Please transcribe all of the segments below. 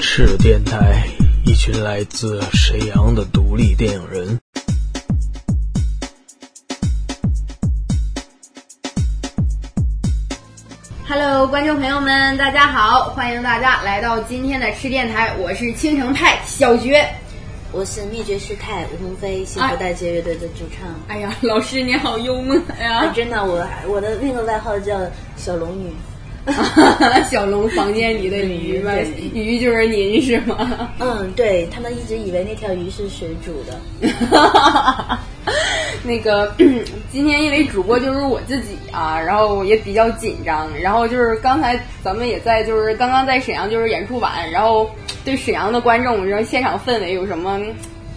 是电台，一群来自沈阳的独立电影人。Hello，观众朋友们，大家好，欢迎大家来到今天的赤电台，我是青城派小绝。我是灭绝师太吴鸿飞，幸福大街乐队的主唱。哎呀，老师你好幽默呀！真的，我我的那个外号叫小龙女。小龙房间里的鱼吗，鱼就是您 是吗？嗯，对他们一直以为那条鱼是水煮的。那个 今天因为主播就是我自己啊，然后也比较紧张，然后就是刚才咱们也在就是刚刚在沈阳就是演出完，然后对沈阳的观众然后现场氛围有什么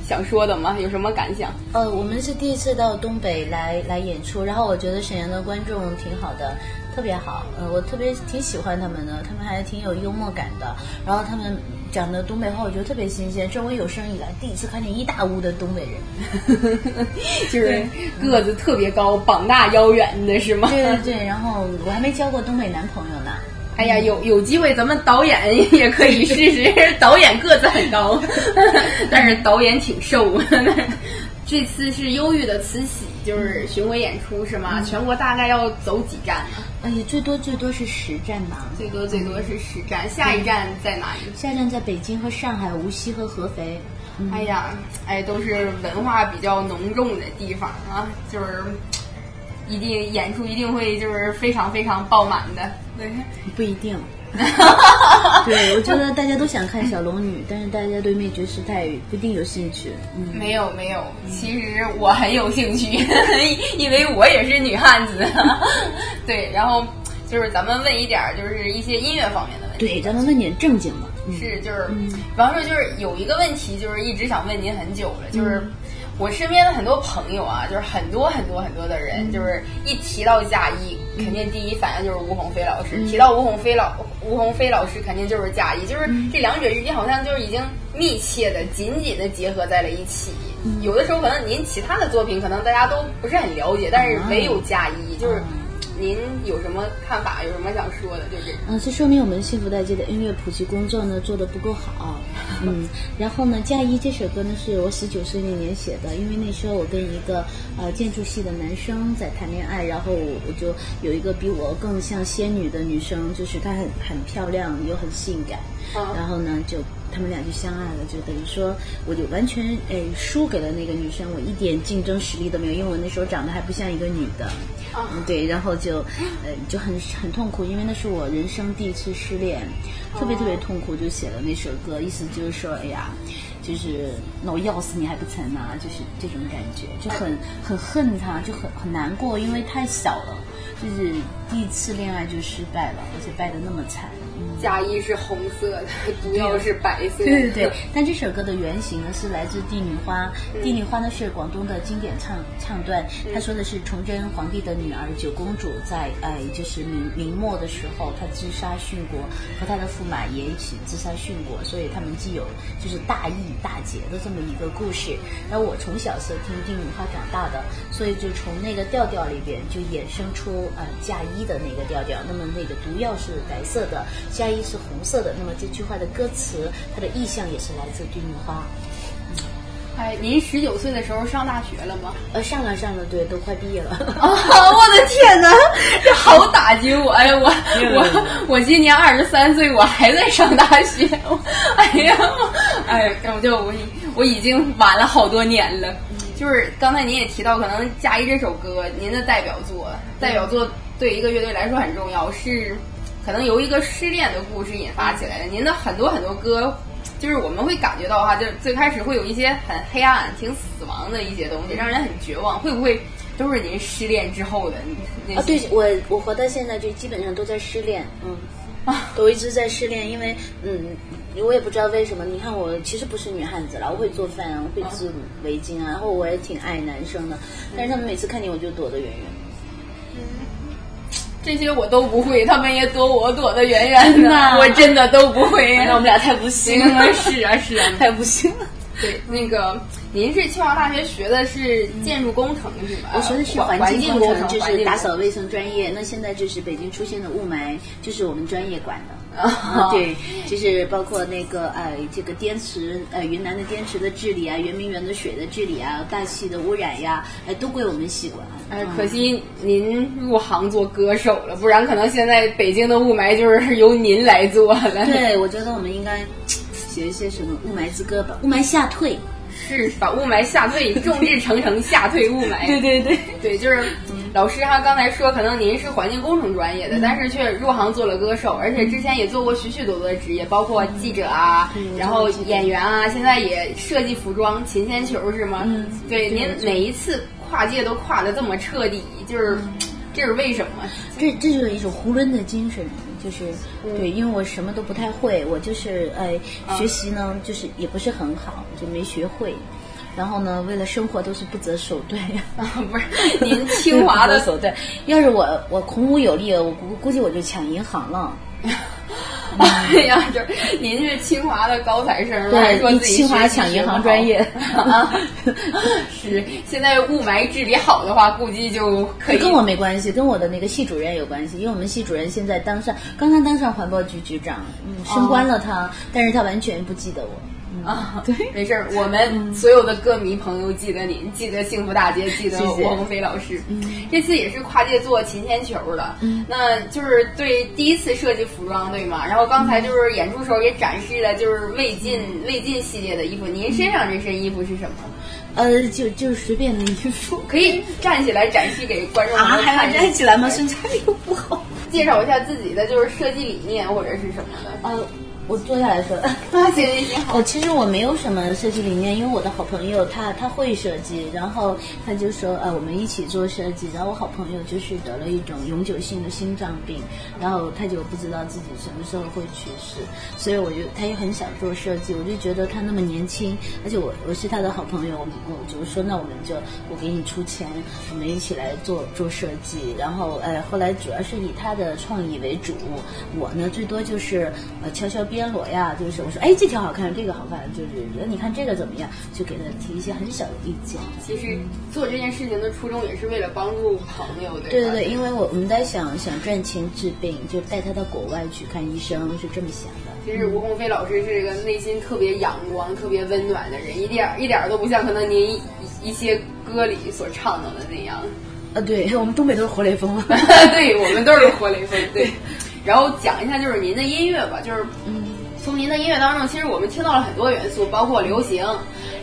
想说的吗？有什么感想？呃，我们是第一次到东北来来演出，然后我觉得沈阳的观众挺好的。特别好，呃，我特别挺喜欢他们的，他们还挺有幽默感的。然后他们讲的东北话，我觉得特别新鲜，这我有生以来第一次看见一大屋的东北人，就是个子特别高、膀大腰圆的是吗？对对对。然后我还没交过东北男朋友呢。哎呀，有有机会咱们导演 也可以试试。导演个子很高，但是导演挺瘦。这次是忧郁的慈禧，就是巡回演出是吗？全国大概要走几站呢？哎呀，最多最多是十站吧。最多最多是十站，下一站在哪里？下一站在北京和上海、无锡和合肥。哎呀，哎，都是文化比较浓重的地方啊，就是一定演出一定会就是非常非常爆满的。对，不一定。对，我觉得大家都想看小龙女，但是大家对灭绝师太不一定有兴趣。嗯，没有没有，其实我很有兴趣，因为我也是女汉子。对，然后就是咱们问一点，就是一些音乐方面的问题。对，咱们问点正经的。是，就是，比方说，就是有一个问题，就是一直想问您很久了，就是。我身边的很多朋友啊，就是很多很多很多的人，就是一提到嫁衣，肯定第一反应就是吴鸿飞老师。提到吴鸿飞老吴鸿飞老师，肯定就是嫁衣，就是这两者之间好像就是已经密切的、紧紧的结合在了一起。有的时候可能您其他的作品可能大家都不是很了解，但是唯有嫁衣就是。您有什么看法？有什么想说的？就是，嗯，这说明我们幸福大街的音乐普及工作呢做的不够好。嗯，然后呢，《嫁衣》这首歌呢是我十九岁那年写的，因为那时候我跟一个呃建筑系的男生在谈恋爱，然后我就有一个比我更像仙女的女生，就是她很很漂亮又很性感，然后呢就。他们俩就相爱了，就等于说，我就完全诶输给了那个女生，我一点竞争实力都没有，因为我那时候长得还不像一个女的，嗯，对，然后就，呃，就很很痛苦，因为那是我人生第一次失恋，特别特别痛苦，就写了那首歌，意思就是说，哎呀，就是那我要死你还不成啊，就是这种感觉，就很很恨他，就很很难过，因为太小了，就是第一次恋爱就失败了，而且败得那么惨。嫁衣是红色的，毒药是白色。对对对，但这首歌的原型呢是来自《帝女花》。《帝女花》呢是广东的经典唱唱段，他说的是崇祯皇帝的女儿九公主在呃就是明明末的时候，她自杀殉国，和她的驸马爷一起自杀殉国，所以他们既有就是大义大节的这么一个故事。然后我从小是听《帝女花》长大的，所以就从那个调调里边就衍生出呃嫁衣的那个调调。那么那个毒药是白色的。嫁衣是红色的，那么这句话的歌词，它的意象也是来自帝女花。哎，您十九岁的时候上大学了吗？呃，上了上了，对，都快毕业了。啊，我的天哪，这好打击我！哎呀，我我我今年二十三岁，我还在上大学。哎呀，哎，我就我我已经晚了好多年了。就是刚才您也提到，可能《嫁衣》这首歌，您的代表作，代表作对一个乐队来说很重要，是。可能由一个失恋的故事引发起来的，您的很多很多歌，就是我们会感觉到哈，就是最开始会有一些很黑暗、挺死亡的一些东西，让人很绝望。会不会都是您失恋之后的？啊，对我我活到现在就基本上都在失恋，嗯，啊，都一直在失恋，因为嗯，我也不知道为什么。你看我其实不是女汉子了，我会做饭啊，会织围巾啊，然后我也挺爱男生的，但是他们每次看见我就躲得远远的。这些我都不会，他们也躲我躲得远远的，我真的都不会。那 我们俩太不行了，是啊是啊，太不行了。对，那个您是清华大学学的是建筑工程是吧？我学的是环境工程，就是打扫卫生专业。那现在就是北京出现的雾霾，就是我们专业管的。啊，对，就是包括那个呃，这个滇池呃，云南的滇池的治理啊，圆明园的水的治理啊，大气的污染呀，哎，都归我们系管。哎，可惜您入行做歌手了，不然可能现在北京的雾霾就是 由您来做了。对，我觉得我们应该写一些什么雾霾之歌吧，雾霾吓退。是把雾霾吓退，众志成城吓退雾霾。对对对对，就是老师哈刚才说，可能您是环境工程专业的，但是却入行做了歌手，而且之前也做过许许多多的职业，包括记者啊，然后演员啊，现在也设计服装，勤铅球是吗？嗯，对，您每一次跨界都跨的这么彻底，就是这是为什么？这这就是一种囫囵的精神。就是对，因为我什么都不太会，我就是呃学习呢，就是也不是很好，就没学会。然后呢，为了生活都是不择手段呀。不是，您清华的 手段，要是我我孔武有力，我估估计我就抢银行了。哎呀，就是您是清华的高材生，还说自己清华抢银行专业啊？是，现在雾霾治理好的话，估计就可以。跟我没关系，跟我的那个系主任有关系，因为我们系主任现在当上，刚刚当上环保局局长，嗯，升官了他，但是他完全不记得我。啊，对，没事儿，我们所有的歌迷朋友记得您，记得幸福大街，记得王鸿飞老师。这次也是跨界做勤铅球的，那就是对第一次设计服装，对吗？然后刚才就是演出时候也展示了，就是魏晋魏晋系列的衣服。您身上这身衣服是什么？呃，就就是随便的衣服，可以站起来展示给观众啊？还要站起来吗？身材又不好。介绍一下自己的就是设计理念或者是什么的？呃。我坐下来说，行行行，我其实我没有什么设计理念，因为我的好朋友他他会设计，然后他就说呃我们一起做设计，然后我好朋友就是得了一种永久性的心脏病，然后他就不知道自己什么时候会去世，所以我就他也很想做设计，我就觉得他那么年轻，而且我我是他的好朋友，我我就说那我们就我给你出钱，我们一起来做做设计，然后呃后来主要是以他的创意为主，我呢最多就是呃悄悄编。边裸呀，就是我说，哎，这条好看，这个好看，就是你看这个怎么样？就给他提一些很小的意见。其实做这件事情的初衷也是为了帮助朋友，对对对，因为我我们在想想赚钱治病，就带他到国外去看医生，是这么想的。其实吴鸿飞老师是一个内心特别阳光、特别温暖的人，一点一点都不像可能您一些歌里所唱到的那样。啊，对我们东北都是活雷锋，对我们都是活雷锋。对，然后讲一下就是您的音乐吧，就是嗯。从您的音乐当中，其实我们听到了很多元素，包括流行，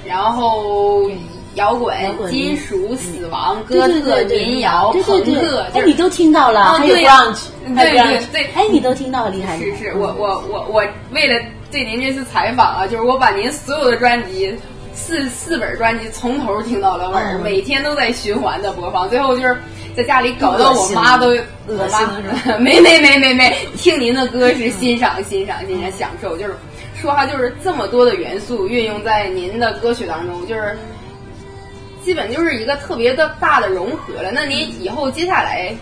然后摇滚、金属、死亡、哥特、民谣、朋克，哎，你都听到了，还有 grunge，对对对，哎，你都听到了，厉害！是是，我我我我为了对您这次采访啊，就是我把您所有的专辑四四本专辑从头听到了尾，每天都在循环的播放，最后就是。在家里搞得我妈都恶心，没没没没没，听您的歌是欣赏欣赏欣赏享受，就是说哈，就是这么多的元素运用在您的歌曲当中，就是基本就是一个特别的大的融合了。那您以后接下来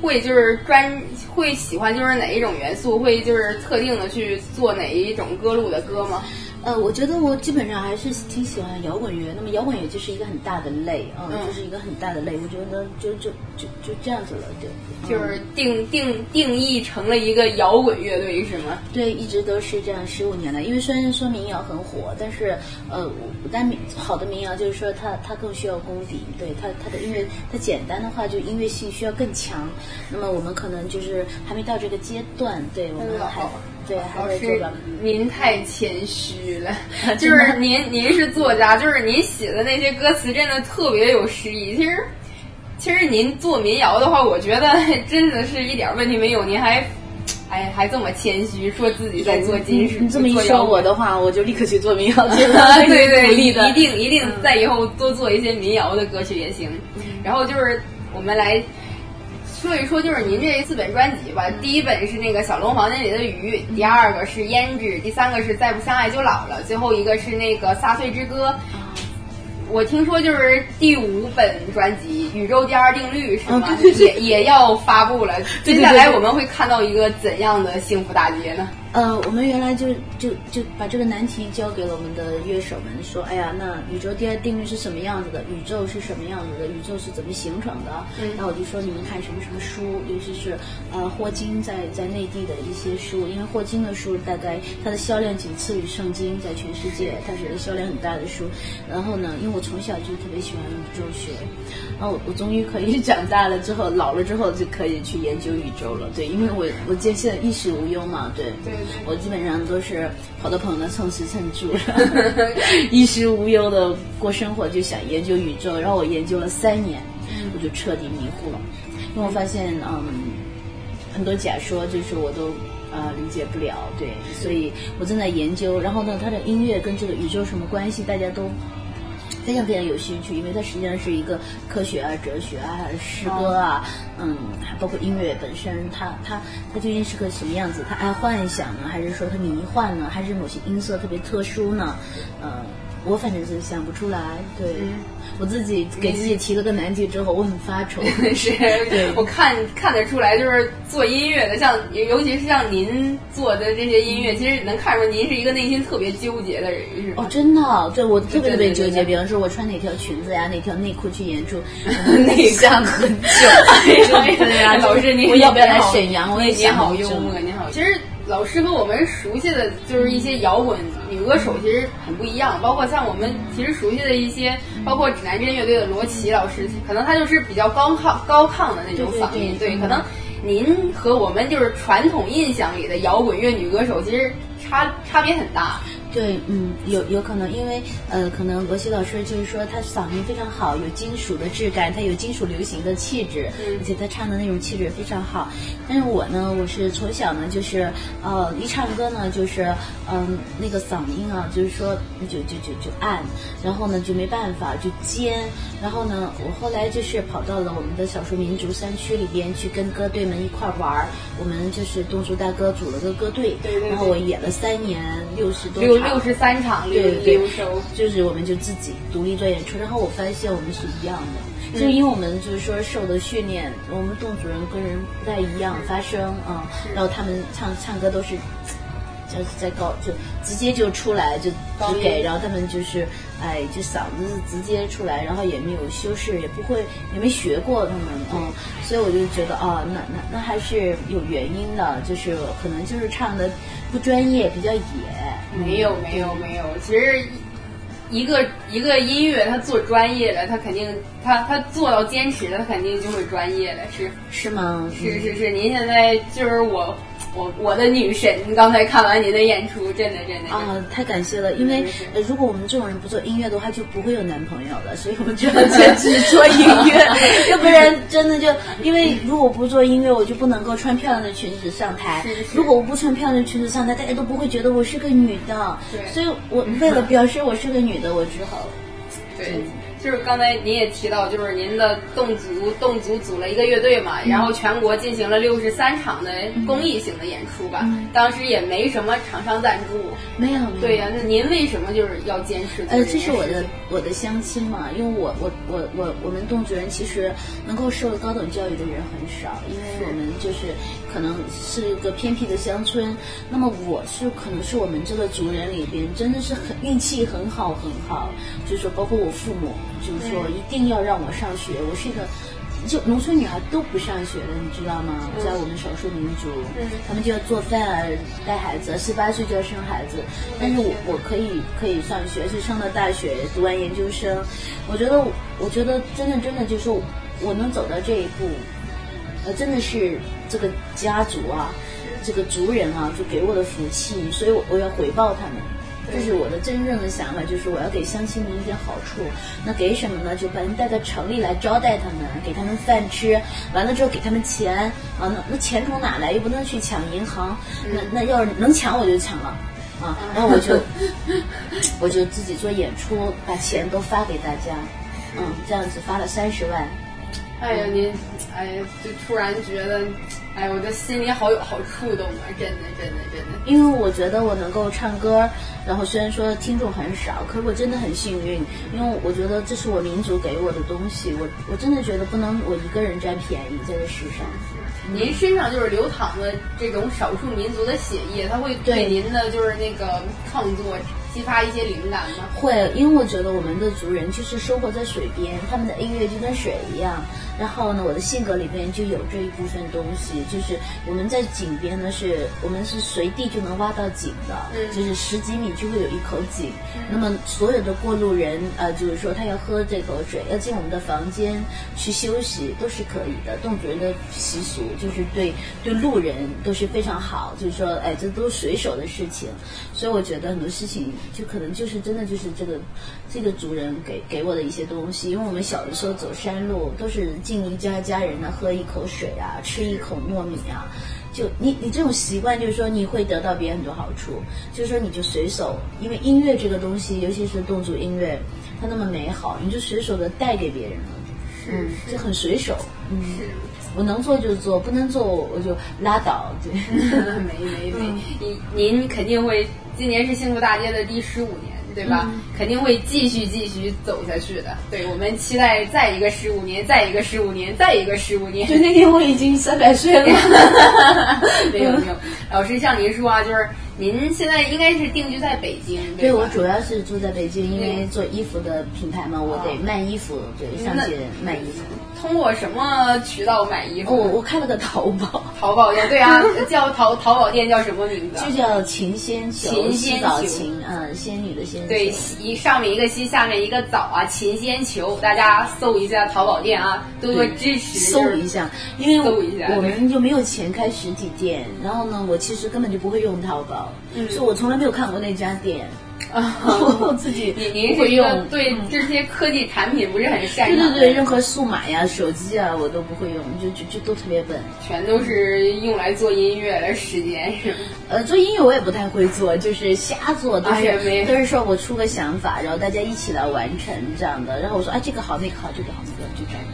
会就是专会喜欢就是哪一种元素，会就是特定的去做哪一种歌路的歌吗？呃，我觉得我基本上还是挺喜欢摇滚乐。那么摇滚乐就是一个很大的类啊，就是一个很大的类。我觉得就就就就这样子了，对。就是定定定义成了一个摇滚乐队是吗？对，一直都是这样，十五年了。因为虽然说民谣很火，但是呃，但民好的民谣就是说它它更需要功底，对它它的音乐它简单的话就音乐性需要更强。那么我们可能就是还没到这个阶段，对我们还。对，老师，您太谦虚了。就是您，您是作家，就是您写的那些歌词真的特别有诗意。其实，其实您做民谣的话，我觉得真的是一点问题没有。您还，哎，还这么谦虚，说自己在做金属。你这么一说我的话，我就立刻去做民谣 去了。对对，一定一定在以后多做一些民谣的歌曲也行。然后就是我们来。说一说，就是您这四本专辑吧。第一本是那个小龙房间里的鱼，第二个是胭脂，第三个是再不相爱就老了，最后一个是那个撒岁之歌。我听说就是第五本专辑《宇宙第二定律》是吗？也也要发布了。接下来我们会看到一个怎样的幸福大街呢？呃，我们原来就就就把这个难题交给了我们的乐手们，说，哎呀，那宇宙第二定律是什么样子的？宇宙是什么样子的？宇宙是怎么形成的？嗯然后我就说你们看什么什么书，尤其是呃霍金在在内地的一些书，因为霍金的书大概它的销量仅次于圣经，在全世界它是一个销量很大的书。然后呢，因为我从小就特别喜欢宇宙学，然后我我终于可以 长大了之后，老了之后就可以去研究宇宙了。对，因为我我现现在衣食无忧嘛，对对我基本上都是跑到朋友的蹭吃蹭住，衣食无忧的过生活，就想研究宇宙。然后我研究了三年，我就彻底迷糊了，因为我发现，嗯，很多假说就是我都。呃，理解不了，对，所以我正在研究。然后呢，他的音乐跟这个宇宙什么关系，大家都非常非常有兴趣，因为它实际上是一个科学啊、哲学啊、诗歌啊，嗯，还包括音乐本身，它它它究竟是个什么样子？它爱幻想呢，还是说它迷幻呢，还是某些音色特别特殊呢？呃，我反正是想不出来。对，我自己给自己提了个难题之后，我很发愁。是对，我看看得出来，就是做音乐的，像尤其是像您做的这些音乐，其实能看出您是一个内心特别纠结的人，是吧？哦，真的，对我特别特别纠结。比方说，我穿哪条裙子呀，哪条内裤去演出，内向很久。对呀，老师您我要不要来沈阳？我也您想很久好幽默，您好。其实老师和我们熟悉的就是一些摇滚女歌手，其实很不一样。包括像我们其实熟悉的一些，包括指南针乐队的罗琦老师，可能他就是比较高亢高亢的那种嗓音，对对对嗯可能。您和我们就是传统印象里的摇滚乐女歌手，其实差差别很大。对，嗯，有有可能，因为呃，可能罗琦老师就是说他嗓音非常好，有金属的质感，他有金属流行的气质，嗯而且他唱的那种气质也非常好。但是我呢，我是从小呢，就是呃，一唱歌呢，就是嗯、那个嗓音啊，就是说就就就就暗，然后呢就没办法就尖，然后呢，我后来就是跑到了我们的少数民族山区里边去跟歌队们一块儿玩儿，我们就是侗族大哥组了个歌队，对对对然后我演了三年，六十多场六六十三场对对六收，就是我们就自己独立做演出，然后我发现我们是一样的，就是因为我们就是说受的训练，我们动主人跟人不太一样，发声啊、然后他们唱唱歌都是。就是在高就直接就出来就高给，然后他们就是哎就嗓子直接出来，然后也没有修饰，也不会也没学过他们嗯，所以我就觉得啊、那那那还是有原因的，就是可能就是唱的不专业，比较野。没有没有没有，其实一个一个音乐，他做专业的，他肯定他他做到坚持了，他肯定就会专业的。是是吗？是是是，您现在就是我我我的女神。刚才看完您的演出，真的真的啊，太感谢了！因为如果我们这种人不做音乐的话，就不会有男朋友了，所以我们就要坚持做音乐，要不然真的就因为如果不做音乐，我就不能够穿漂亮的裙子上台。是是如果我不穿漂亮的裙子上台，大家都不会觉得我是个女的。所以我为了表示我是个女的，我只好对。就是刚才您也提到，就是您的侗族侗族组了一个乐队嘛，然后全国进行了六十三场的公益性的演出吧，当时也没什么厂商赞助。没有。没有对呀、那您为什么就是要坚持做呃，这是我的我的乡亲嘛，因为我我我我我们侗族人其实能够受高等教育的人很少，因为我们就是可能是一个偏僻的乡村。那么我是可能是我们这个族人里边真的是很运气很好很好，就是说包括我父母，就是说一定要让我上学，我是一个。就农村女孩都不上学的，你知道吗？在我们少数民族，他们就要做饭啊，带孩子，十八岁就要生孩子。但是我我可以可以上学，就上到大学，读完研究生。我觉得，我觉得真的真的就是我能走到这一步，呃，真的是这个家族啊，这个族人啊，就给我的福气，所以我我要回报他们。这是我的真正的想法，就是我要给乡亲们一点好处。那给什么呢？就把人带到城里来招待他们，给他们饭吃，完了之后给他们钱啊。那那钱从哪来？又不能去抢银行，那那要是能抢我就抢了。啊，然后我就 我就自己做演出，把钱都发给大家，嗯，这样子发了三十万，哎呀，您，哎呀，就突然觉得，哎，我的心里好有好触动啊！真的，真的，真的。因为我觉得我能够唱歌，然后虽然说听众很少，可是我真的很幸运，因为我觉得这是我民族给我的东西，我我真的觉得不能我一个人占便宜在这世上。您身上就是流淌的这种少数民族的血液，它会对您的就是那个创作。激发一些灵感吗？会，因为我觉得我们的族人就是生活在水边，他们的音乐就跟水一样。然后呢，我的性格里边就有这一部分东西，就是我们在井边呢，是我们是随地就能挖到井的，就是十几米就会有一口井。那么所有的过路人，呃，就是说他要喝这口水，要进我们的房间去休息，都是可以的。侗族人的习俗就是对对路人都是非常好，就是说，哎，这都是随手的事情。所以我觉得很多事情。就可能就是真的就是这个，这个族人给给我的一些东西，因为我们小的时候走山路都是进一家家人呢喝一口水啊，吃一口糯米啊，就你你这种习惯就是说你会得到别人很多好处，就是说你就随手，因为音乐这个东西，尤其是侗族音乐，它那么美好，你就随手的带给别人了，嗯，就很随手，嗯，我能做就做，不能做我就拉倒，对，没没没，您您肯定会。今年是幸福大街的第十五年，对吧？肯定会继续继续走下去的。对我们期待再一个十五年，再一个十五年，再一个十五年。就那天我已经三百岁了。没有没有，老师像您说啊，就是您现在应该是定居在北京。对，我主要是住在北京，因为做衣服的品牌嘛，我得卖衣服，对，上街卖衣服。通过什么渠道买衣服？我我开了个淘宝，淘宝店对啊，叫淘淘宝店叫什么名字？就叫琴仙球，琴仙球，嗯，仙女的仙。对，一上面一个西，下面一个枣啊，琴仙球，大家搜一下淘宝店啊，多多支持。搜一下，因为搜一下，我们就没有钱开实体店，然后呢，我其实根本就不会用淘宝，所以我从来没有看过那家店。啊，我自己 您您会用对这些科技产品不是很擅长？对对对，任何数码呀、手机啊，我都不会用，就就就都特别笨。全都是用来做音乐的时间是吗？呃，做音乐我也不太会做，就是瞎做，都是都是说我出个想法，然后大家一起来完成这样的。然后我说，哎，这个好，那个好，这个好，那个就这样。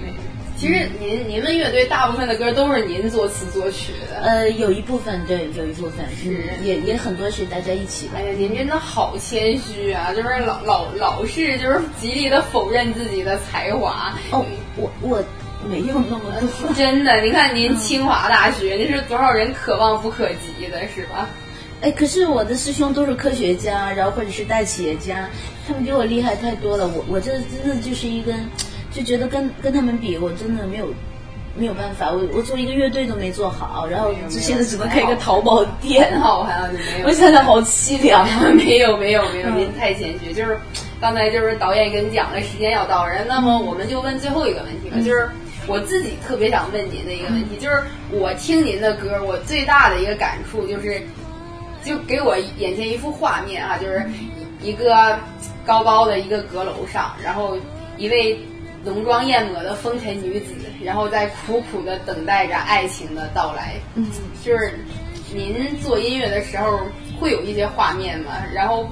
其实您您们乐队大部分的歌都是您作词作曲的，呃，有一部分对，有一部分是也也很多是大家一起的。哎呀，您真的好谦虚啊，就是老老老是就是极力的否认自己的才华。哦，我我没有那么多，真的，你看您清华大学，那是多少人可望不可及的，是吧？哎，可是我的师兄都是科学家，然后或者是大企业家，他们比我厉害太多了。我我这真的就是一根。就觉得跟跟他们比，我真的没有没有办法。我我做一个乐队都没做好，然后就现在只能开一个淘宝店，好像就没有。我现在好凄凉。没有没有没有，您太谦虚。就是刚才就是导演跟你讲了，时间要到了，那么我们就问最后一个问题吧。就是我自己特别想问您的一个问题，就是我听您的歌，我最大的一个感触就是，就给我眼前一幅画面啊，就是一个高高的一个阁楼上，然后一位。浓妆艳抹的风尘女子，然后在苦苦的等待着爱情的到来。嗯，就是您做音乐的时候会有一些画面吗？然后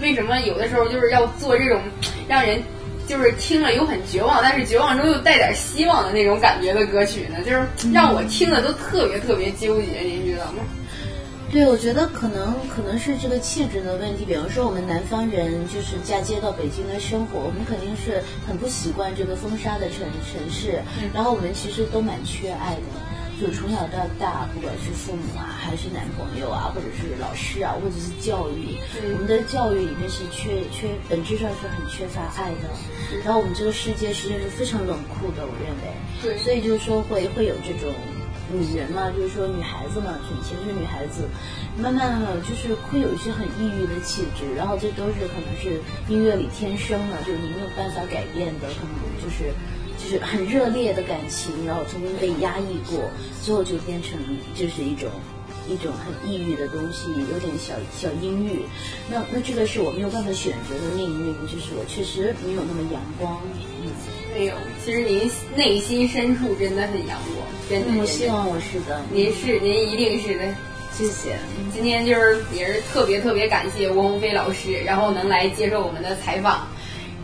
为什么有的时候就是要做这种让人就是听了又很绝望，但是绝望中又带点希望的那种感觉的歌曲呢？就是让我听的都特别特别纠结，您知道吗？对，我觉得可能可能是这个气质的问题。比方说，我们南方人就是嫁接到北京来生活，我们肯定是很不习惯这个风沙的城城市。然后我们其实都蛮缺爱的，就从小到大，不管是父母啊，还是男朋友啊，或者是老师啊，或者是教育，我们的教育里面是缺缺，本质上是很缺乏爱的。然后我们这个世界实际上是非常冷酷的，我认为。对，所以就是说会会有这种。女人嘛，就是说女孩子嘛，以前是女孩子，慢慢的就是会有一些很抑郁的气质，然后这都是可能是音乐里天生的，就是你没有办法改变的，可能就是就是很热烈的感情，然后曾经被压抑过，最后就变成就是一种一种很抑郁的东西，有点小小阴郁。那那这个是我没有办法选择的命运，就是我确实没有那么阳光。嗯没有，其实您内心深处真的很阳光，真的。我希望我是的，您是，您一定是的，谢谢。今天就是也是特别特别感谢翁鸿飞老师，然后能来接受我们的采访，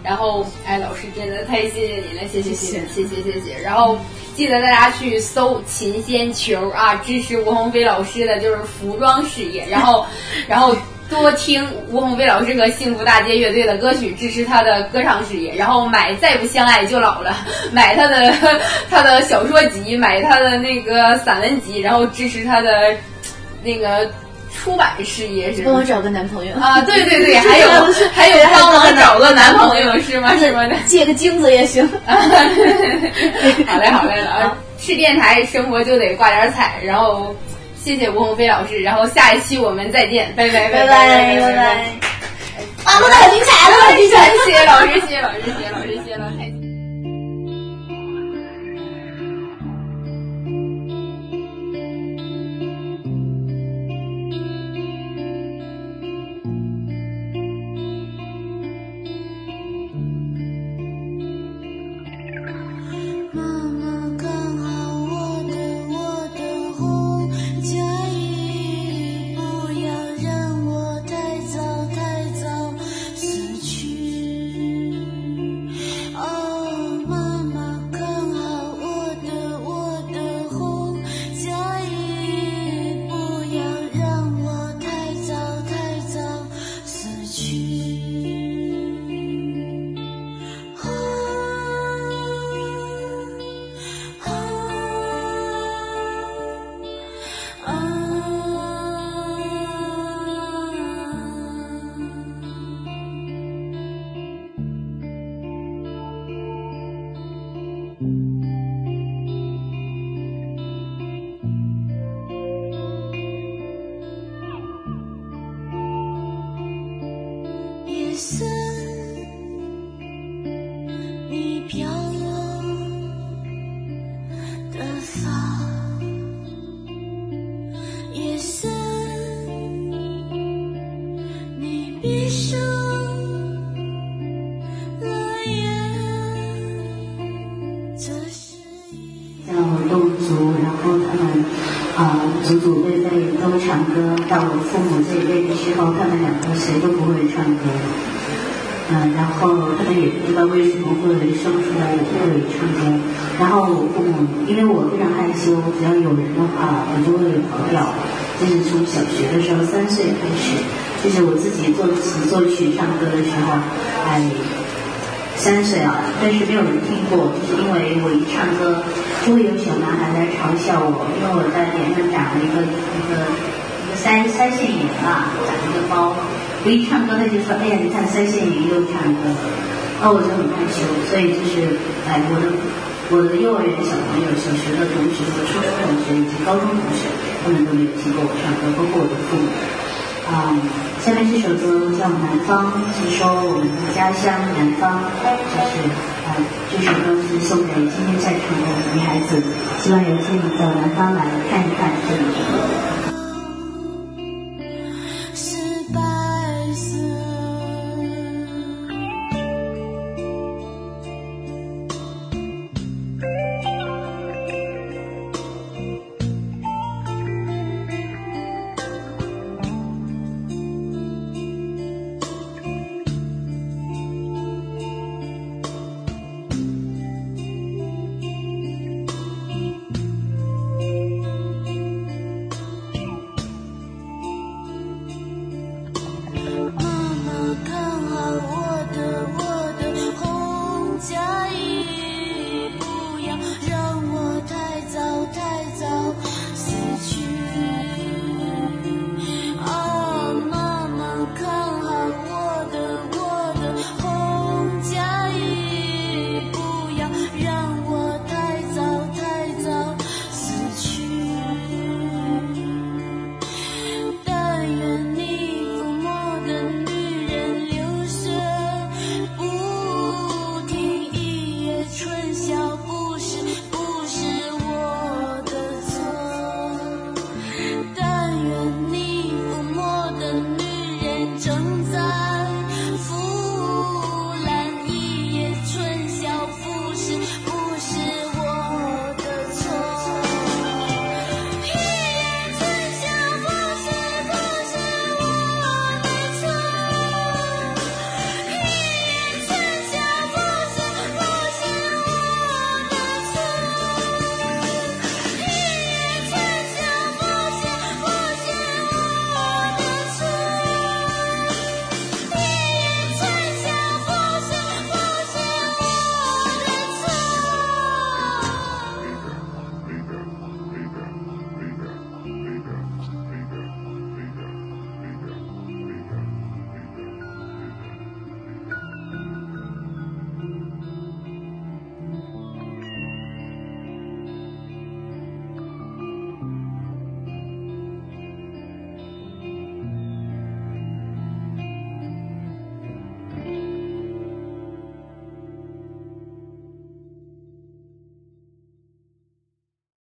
然后哎，老师真的太谢谢您了，谢谢谢谢谢谢谢谢。然后。记得大家去搜琴仙球啊，支持吴鸿飞老师的就是服装事业，然后，然后多听吴鸿飞老师和幸福大街乐队的歌曲，支持他的歌唱事业，然后买《再不相爱就老了》，买他的 他的小说集，买他的那个散文集，然后支持他的那个。出版事业是帮我找个男朋友啊，对对对，还有 还有帮我找个男朋友是吗？是吗？借个精子也行。好嘞好嘞了，是电台生活就得挂点彩，然后谢谢吴鸿飞老师，然后下一期我们再见，拜拜拜拜拜拜。啊，录的很精彩，录的很精彩，谢谢老师，谢谢老师，谢谢老师。是你飘落的发，夜色。你闭上了眼，这是一，让我动足，然后他们啊祖祖辈辈都唱歌，到我父母这一辈的时候，他们两个谁都不会唱歌。嗯，然后他们也不知道为什么会生出来，也会唱歌。然后我父母，因为我非常害羞，只要有人的话，我就会跑掉。就是从小学的时候，三岁开始，就是我自己作词作曲唱歌的时候，哎，三岁啊，但是没有人听过，就是因为我一唱歌，就会有小男孩在嘲笑我，因为我在脸上长了一个一个一个腮腮腺炎啊，长了一个包。我一唱歌，他就说：“哎呀，你看腮腺炎又唱歌。”那我就很害羞，所以就是哎，我的我的幼儿园小朋友、小学的同学和初中同学以及高中同学，他们都没有听过我唱歌，包括我的父母。啊，下面这首歌叫《南方》，是说我们的家乡南方，就是啊，这首歌是送给今天在场的女孩子，希望有一天你到南方来看一看这里。